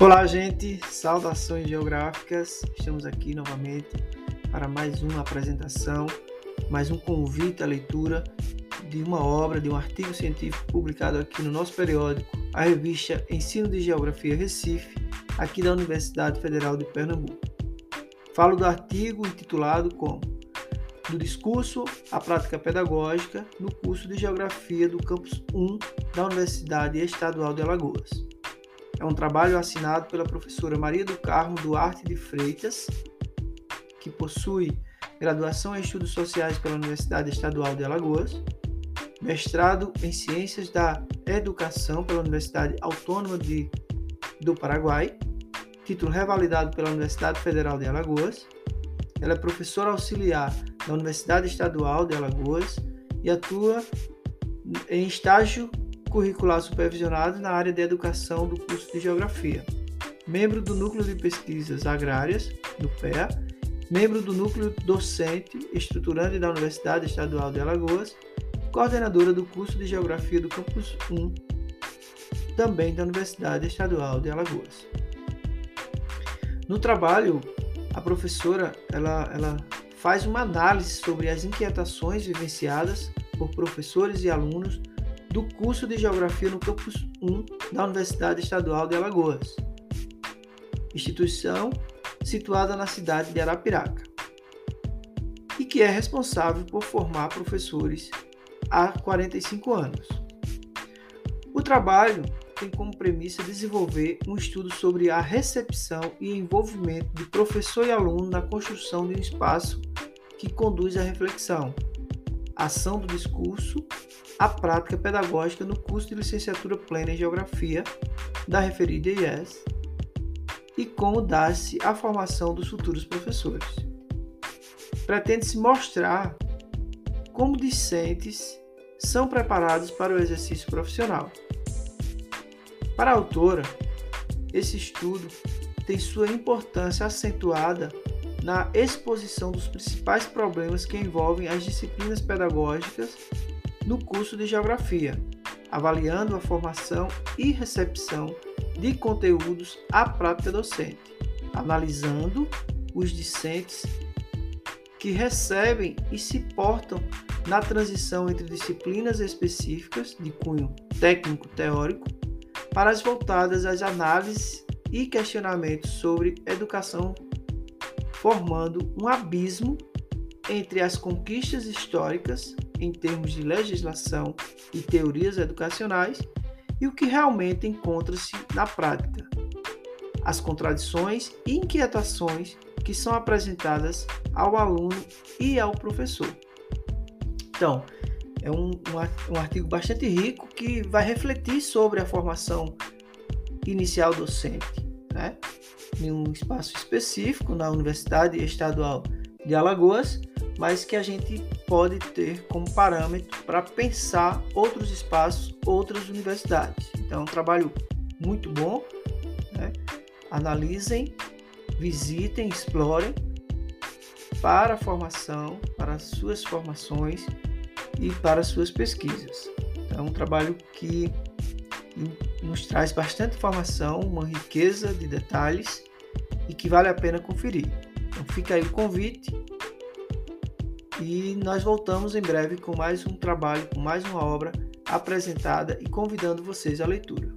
Olá, gente, saudações geográficas. Estamos aqui novamente para mais uma apresentação, mais um convite à leitura de uma obra, de um artigo científico publicado aqui no nosso periódico, a revista Ensino de Geografia Recife, aqui da Universidade Federal de Pernambuco. Falo do artigo intitulado como Do discurso à prática pedagógica no curso de Geografia do campus 1 da Universidade Estadual de Alagoas. É um trabalho assinado pela professora Maria do Carmo Duarte de Freitas, que possui graduação em Estudos Sociais pela Universidade Estadual de Alagoas, mestrado em Ciências da Educação pela Universidade Autônoma de, do Paraguai, título revalidado pela Universidade Federal de Alagoas. Ela é professora auxiliar da Universidade Estadual de Alagoas e atua em estágio curricular supervisionado na área de educação do curso de Geografia. Membro do Núcleo de Pesquisas Agrárias, do PEA, membro do Núcleo Docente Estruturante da Universidade Estadual de Alagoas, coordenadora do curso de Geografia do Campus 1, também da Universidade Estadual de Alagoas. No trabalho, a professora ela, ela faz uma análise sobre as inquietações vivenciadas por professores e alunos do curso de Geografia no Campus 1 da Universidade Estadual de Alagoas, instituição situada na cidade de Arapiraca, e que é responsável por formar professores há 45 anos. O trabalho tem como premissa desenvolver um estudo sobre a recepção e envolvimento de professor e aluno na construção de um espaço que conduz à reflexão, ação do discurso a prática pedagógica no curso de licenciatura plena em Geografia da referida IES e como dar-se a formação dos futuros professores. Pretende-se mostrar como discentes são preparados para o exercício profissional. Para a autora, esse estudo tem sua importância acentuada na exposição dos principais problemas que envolvem as disciplinas pedagógicas no curso de Geografia, avaliando a formação e recepção de conteúdos à prática docente, analisando os discentes que recebem e se portam na transição entre disciplinas específicas de cunho técnico-teórico para as voltadas às análises e questionamentos sobre educação, formando um abismo entre as conquistas históricas em termos de legislação e teorias educacionais e o que realmente encontra-se na prática. As contradições e inquietações que são apresentadas ao aluno e ao professor. Então, é um, um, artigo bastante rico que vai refletir sobre a formação inicial docente, né? em um espaço específico na Universidade Estadual de Alagoas, mas que a gente pode ter como parâmetro para pensar outros espaços, outras universidades. Então, é um trabalho muito bom. Né? Analisem, visitem, explorem para a formação, para as suas formações e para as suas pesquisas. Então, é um trabalho que nos traz bastante informação, uma riqueza de detalhes e que vale a pena conferir. Então, fica aí o convite e nós voltamos em breve com mais um trabalho, com mais uma obra apresentada e convidando vocês à leitura.